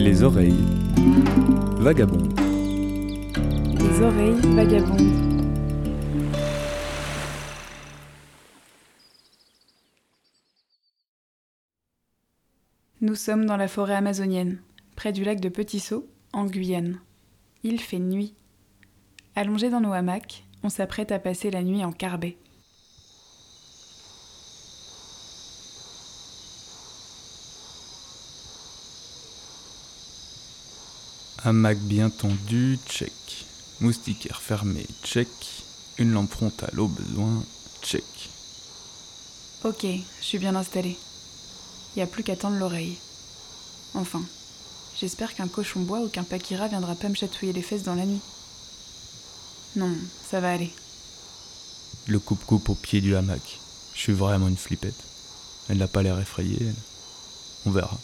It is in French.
Les oreilles vagabondes. Les oreilles vagabondes. Nous sommes dans la forêt amazonienne, près du lac de Petit Saut, en Guyane. Il fait nuit. Allongés dans nos hamacs, on s'apprête à passer la nuit en carbet. Hamac bien tendu, check. Moustiquaire fermé, check. Une lampe frontale au besoin, check. Ok, je suis bien installée. Y a plus qu'à tendre l'oreille. Enfin, j'espère qu'un cochon bois ou qu'un pakira viendra pas me chatouiller les fesses dans la nuit. Non, ça va aller. Le coupe-coupe au pied du hamac. Je suis vraiment une flippette. Elle n'a pas l'air effrayée. elle. On verra.